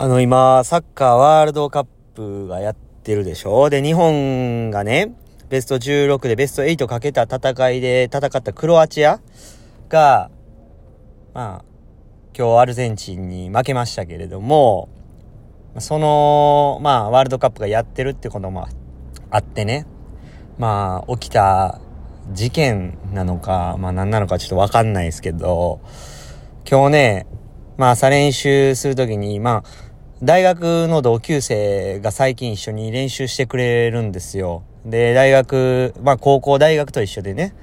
あの、今、サッカーワールドカップがやってるでしょ？で、日本がね、ベスト16でベスト8かけた戦いで戦ったクロアチアが、まあ、今日アルゼンチンに負けましたけれども、その、まあ、ワールドカップがやってるってこともあってね、まあ、起きた事件なのか、まあ何なのかちょっとわかんないですけど、今日ね、まあ朝練習するときに、まあ、大学の同級生が最近一緒に練習してくれるんですよ。で、大学、まあ高校大学と一緒でね。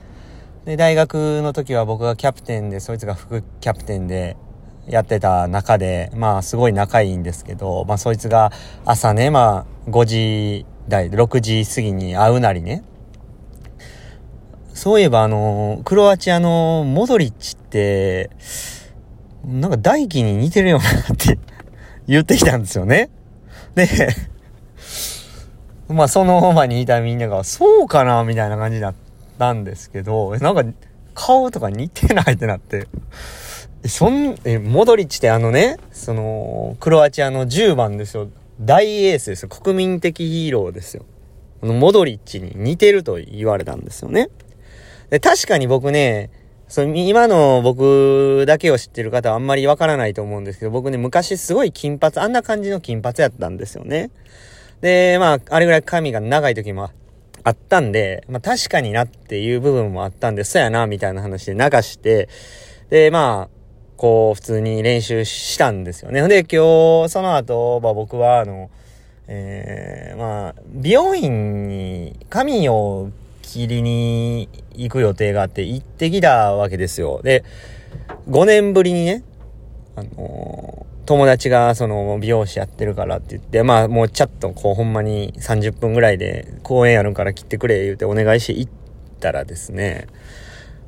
で、大学の時は僕がキャプテンで、そいつが副キャプテンでやってた中で、まあすごい仲いいんですけど、まあそいつが朝ね、まあ5時台、6時過ぎに会うなりね。そういえばあの、クロアチアのモドリッチって、なんか大輝に似てるよなって言ってきたんですよね。で、まあその場にいたみんなが、そうかなみたいな感じだったんですけど、なんか顔とか似てないってなって、そん、え、モドリッチってあのね、その、クロアチアの10番ですよ。大エースですよ。国民的ヒーローですよ。あの、モドリッチに似てると言われたんですよね。で、確かに僕ね、そ今の僕だけを知ってる方はあんまりわからないと思うんですけど、僕ね、昔すごい金髪、あんな感じの金髪やったんですよね。で、まあ、あれぐらい髪が長い時もあったんで、まあ確かになっていう部分もあったんで、そうやな、みたいな話で流して、で、まあ、こう、普通に練習したんですよね。で、今日、その後、まあ僕は、あの、えー、まあ、美容院に髪を切りに行く予定があって行ってきたわけですよ。で、5年ぶりにね、あのー、友達がその美容師やってるからって言って、まあもうチャットこうほんまに30分ぐらいで公演やるから切ってくれ言うてお願いして行ったらですね、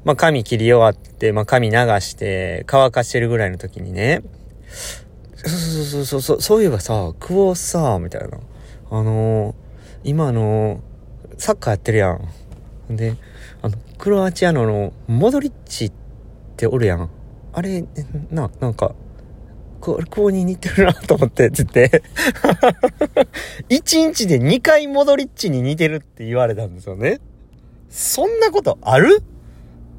まあ髪切り終わって、まあ髪流して乾かしてるぐらいの時にね、そうそうそうそう、そうそういえばさ、久保さ、みたいな。あのー、今あのー、サッカーやってるやん。で、あの、クロアチアのの、モドリッチっておるやん。あれ、な、なんか、こ、こうに似てるなと思って、つって。1日で2回モドリッチに似てるって言われたんですよね。そんなことある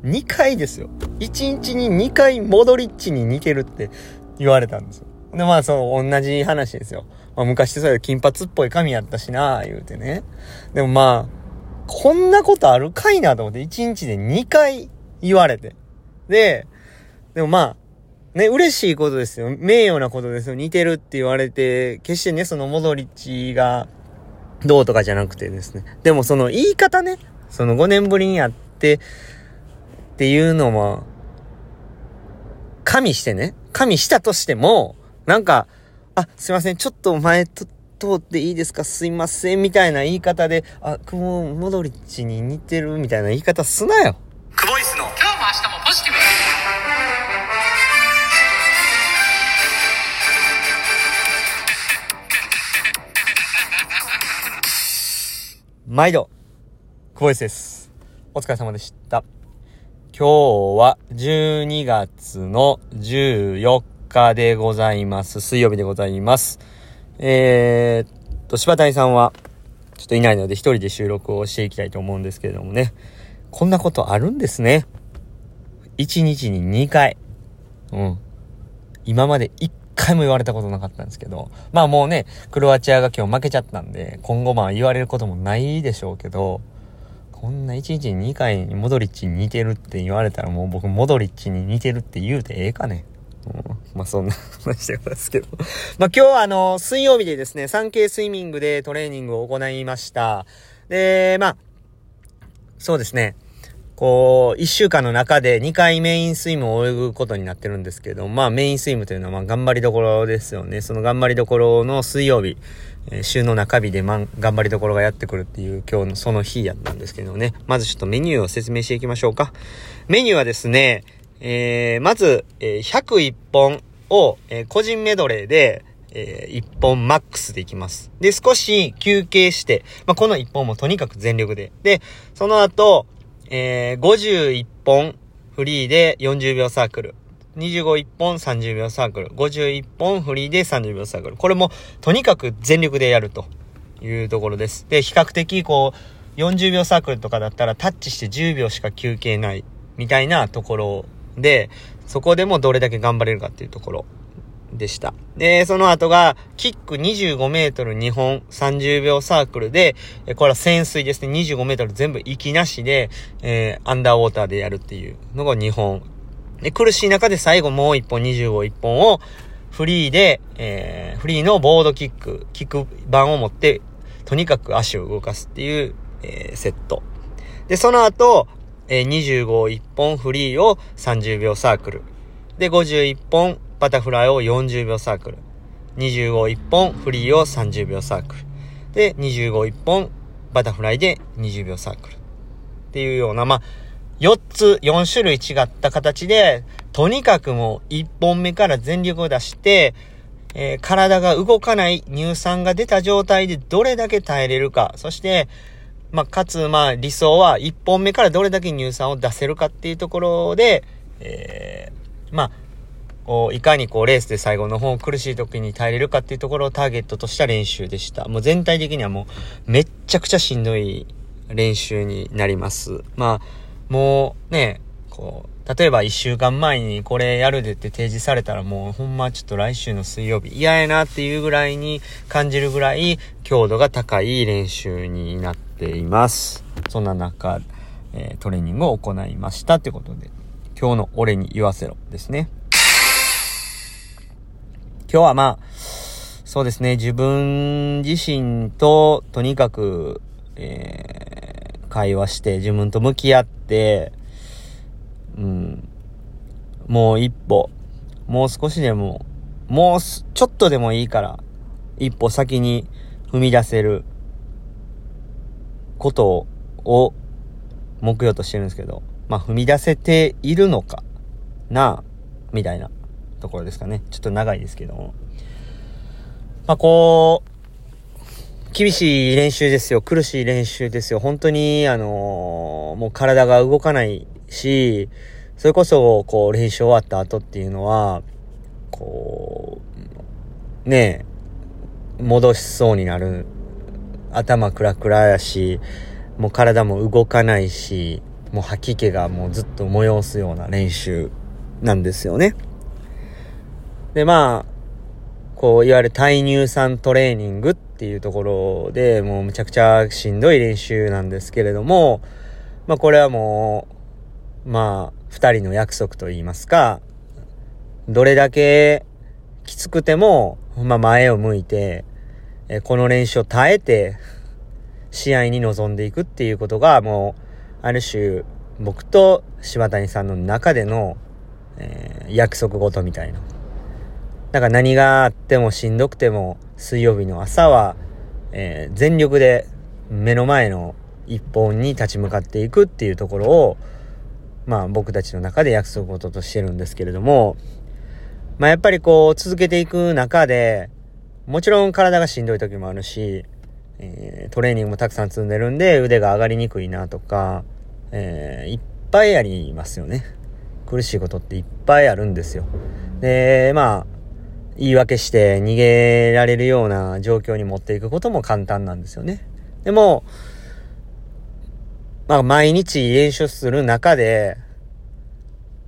?2 回ですよ。1日に2回モドリッチに似てるって言われたんですよ。で、まあ、そう、同じ話ですよ。まあ、昔そういう金髪っぽい髪やったしな、言うてね。でもまあ、こんなことあるかいなと思って、1日で2回言われて。で、でもまあ、ね、嬉しいことですよ。名誉なことですよ。似てるって言われて、決してね、そのモドリッチがどうとかじゃなくてですね。でもその言い方ね、その5年ぶりにやって、っていうのも、加味してね、加味したとしても、なんか、あ、すいません、ちょっと前と、通っていいですかすいませんみたいな言い方で、あ、久保モドリッチに似てるみたいな言い方すなよ。久保イスの今日も明日もポジティブ毎度、久保イスです。お疲れ様でした。今日は12月の14日でございます。水曜日でございます。えー、っと、柴谷さんは、ちょっといないので一人で収録をしていきたいと思うんですけれどもね。こんなことあるんですね。1日に2回。うん。今まで1回も言われたことなかったんですけど。まあもうね、クロアチアが今日負けちゃったんで、今後まあ言われることもないでしょうけど、こんな1日に2回にモドリッチに似てるって言われたらもう僕モドリッチに似てるって言うてええかね。まあそんな話でございますけどまあ今日はあの、水曜日でですね、3K スイミングでトレーニングを行いました。で、まあ、そうですね。こう、一週間の中で2回メインスイムを泳ぐことになってるんですけど、まあメインスイムというのはまあ頑張りどころですよね。その頑張りどころの水曜日、えー、週の中日でまん頑張りどころがやってくるっていう今日のその日やったんですけどね。まずちょっとメニューを説明していきましょうか。メニューはですね、えー、まず、えー、101本を、えー、個人メドレーで、えー、1本マックスでいきます。で、少し休憩して、まあ、この1本もとにかく全力で。で、その後、えー、51本フリーで40秒サークル。25本30秒サークル、51本フリーで30秒サークル。これもとにかく全力でやるというところです。で、比較的こう、40秒サークルとかだったらタッチして10秒しか休憩ないみたいなところで、そこでもどれだけ頑張れるかっていうところでした。で、その後が、キック25メートル2本30秒サークルで、これは潜水ですね。25メートル全部息なしで、えー、アンダーウォーターでやるっていうのが2本。で、苦しい中で最後もう1本25、1本をフリーで、えー、フリーのボードキック、キック板を持って、とにかく足を動かすっていう、えー、セット。で、その後、えー、25、1本フリーを30秒サークル。で、51本バタフライを40秒サークル。25、1本フリーを30秒サークル。で、25、1本バタフライで20秒サークル。っていうような、まあ、4つ、4種類違った形で、とにかくもう1本目から全力を出して、えー、体が動かない乳酸が出た状態でどれだけ耐えれるか、そして、まあ、かつ、まあ、理想は1本目からどれだけ乳酸を出せるかっていうところで、えー、まあ、こう、いかにこう、レースで最後の方苦しい時に耐えれるかっていうところをターゲットとした練習でした。もう全体的にはもう、めっちゃくちゃしんどい練習になります。まあ、もうね、こう、例えば一週間前にこれやるでって提示されたらもうほんまちょっと来週の水曜日嫌やなっていうぐらいに感じるぐらい強度が高い練習になっています。そんな中、えー、トレーニングを行いましたってことで、今日の俺に言わせろですね。今日はまあ、そうですね、自分自身ととにかく、えー、会話して、自分と向き合って、うん、もう一歩、もう少しでも、もうちょっとでもいいから、一歩先に踏み出せることを目標としてるんですけど、まあ踏み出せているのかな、みたいなところですかね。ちょっと長いですけども。まあ、こう、厳しい練習ですよ。苦しい練習ですよ。本当に、あのー、もう体が動かないし、それこそ、こう、練習終わった後っていうのは、こう、ねえ、戻しそうになる。頭クラクラやし、もう体も動かないし、もう吐き気がもうずっと催すような練習なんですよね。で、まあ、こう、いわゆる対乳酸トレーニングっていうところで、もうむちゃくちゃしんどい練習なんですけれども、まあこれはもう、まあ、二人の約束と言いますか、どれだけきつくても、まあ前を向いて、えこの練習を耐えて、試合に臨んでいくっていうことが、もう、ある種、僕と柴谷さんの中での、えー、約束事みたいな。だから何があってもしんどくても、水曜日の朝は、えー、全力で目の前の一本に立ち向かっていくっていうところを、まあ僕たちの中で約束事としてるんですけれども、まあやっぱりこう続けていく中で、もちろん体がしんどい時もあるし、えー、トレーニングもたくさん積んでるんで腕が上がりにくいなとか、えー、いっぱいありますよね。苦しいことっていっぱいあるんですよ。で、まあ、言い訳して逃げられるような状況に持っていくことも簡単なんですよね。でも、まあ毎日練習する中で、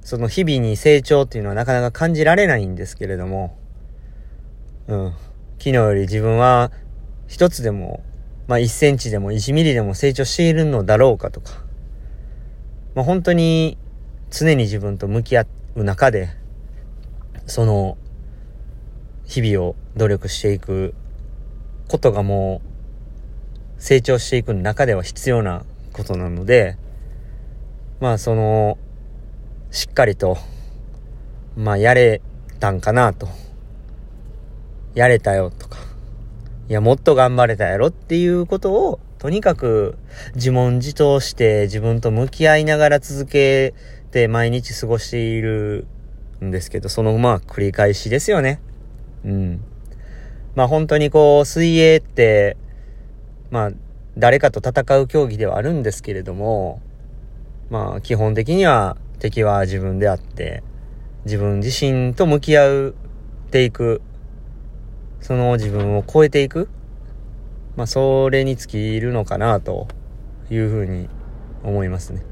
その日々に成長っていうのはなかなか感じられないんですけれども、うん。昨日より自分は一つでも、まあ1センチでも1ミリでも成長しているのだろうかとか、まあ本当に常に自分と向き合う中で、その日々を努力していくことがもう成長していく中では必要なことなので、まあその、しっかりと、まあやれたんかなと。やれたよとか。いや、もっと頑張れたやろっていうことを、とにかく自問自答して自分と向き合いながら続けて毎日過ごしているんですけど、そのまあ繰り返しですよね。うん。まあ本当にこう、水泳って、まあ、誰かと戦う競技ではあるんですけれども、まあ基本的には敵は自分であって、自分自身と向き合っていく、その自分を超えていく、まあ、それに尽きるのかな、というふうに思いますね。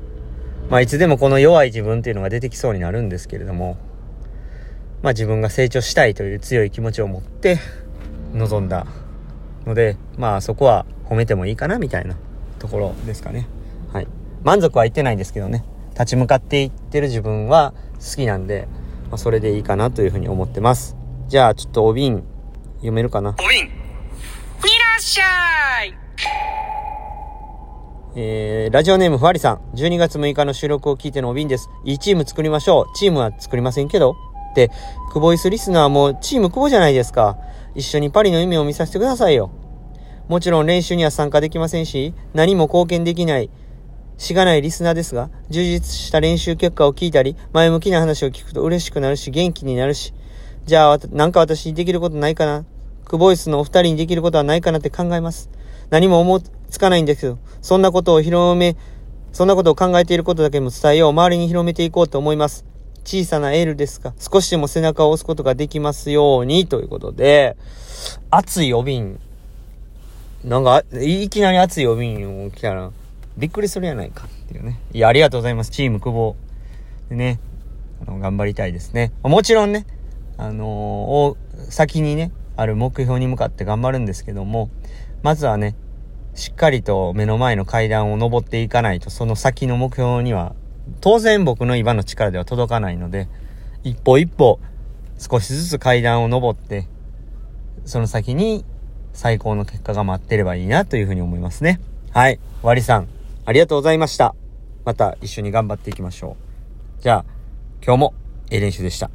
まあ、いつでもこの弱い自分っていうのが出てきそうになるんですけれども、まあ、自分が成長したいという強い気持ちを持って臨んだので、まあ、そこは褒めてもいいかな、みたいなところですかね。はい。満足は言ってないんですけどね。立ち向かっていってる自分は好きなんで、まあ、それでいいかなというふうに思ってます。じゃあ、ちょっとお瓶読めるかな？お瓶いらっしゃいえー、ラジオネームふわりさん。12月6日の収録を聞いてのお瓶です。いいチーム作りましょう。チームは作りませんけど。で、クボイスリスナーもチームクボじゃないですか。一緒にパリの夢を見させてくださいよ。もちろん練習には参加できませんし、何も貢献できないしがないリスナーですが、充実した練習結果を聞いたり、前向きな話を聞くと嬉しくなるし、元気になるし、じゃあ、なんか私にできることないかな？クボイスのお二人にできることはないかなって考えます。何も思いつかないんですけど、そんなことを広め、そんなことを考えていることだけも伝えよう、周りに広めていこうと思います。小さなエールですが、少しでも背中を押すことができますように、ということで、熱いお瓶。なんか、いきなり熱いお瓶を来たら、びっくりするやないかっていうね。いや、ありがとうございます。チーム久保。でね、あの、頑張りたいですね。もちろんね、あのー、先にね、ある目標に向かって頑張るんですけども、まずはね、しっかりと目の前の階段を登っていかないと、その先の目標には、当然僕の今の力では届かないので、一歩一歩、少しずつ階段を登って、その先に最高の結果が待ってればいいなというふうに思いますね。はい。わりさん、ありがとうございました。また一緒に頑張っていきましょう。じゃあ、今日も A 練習でした。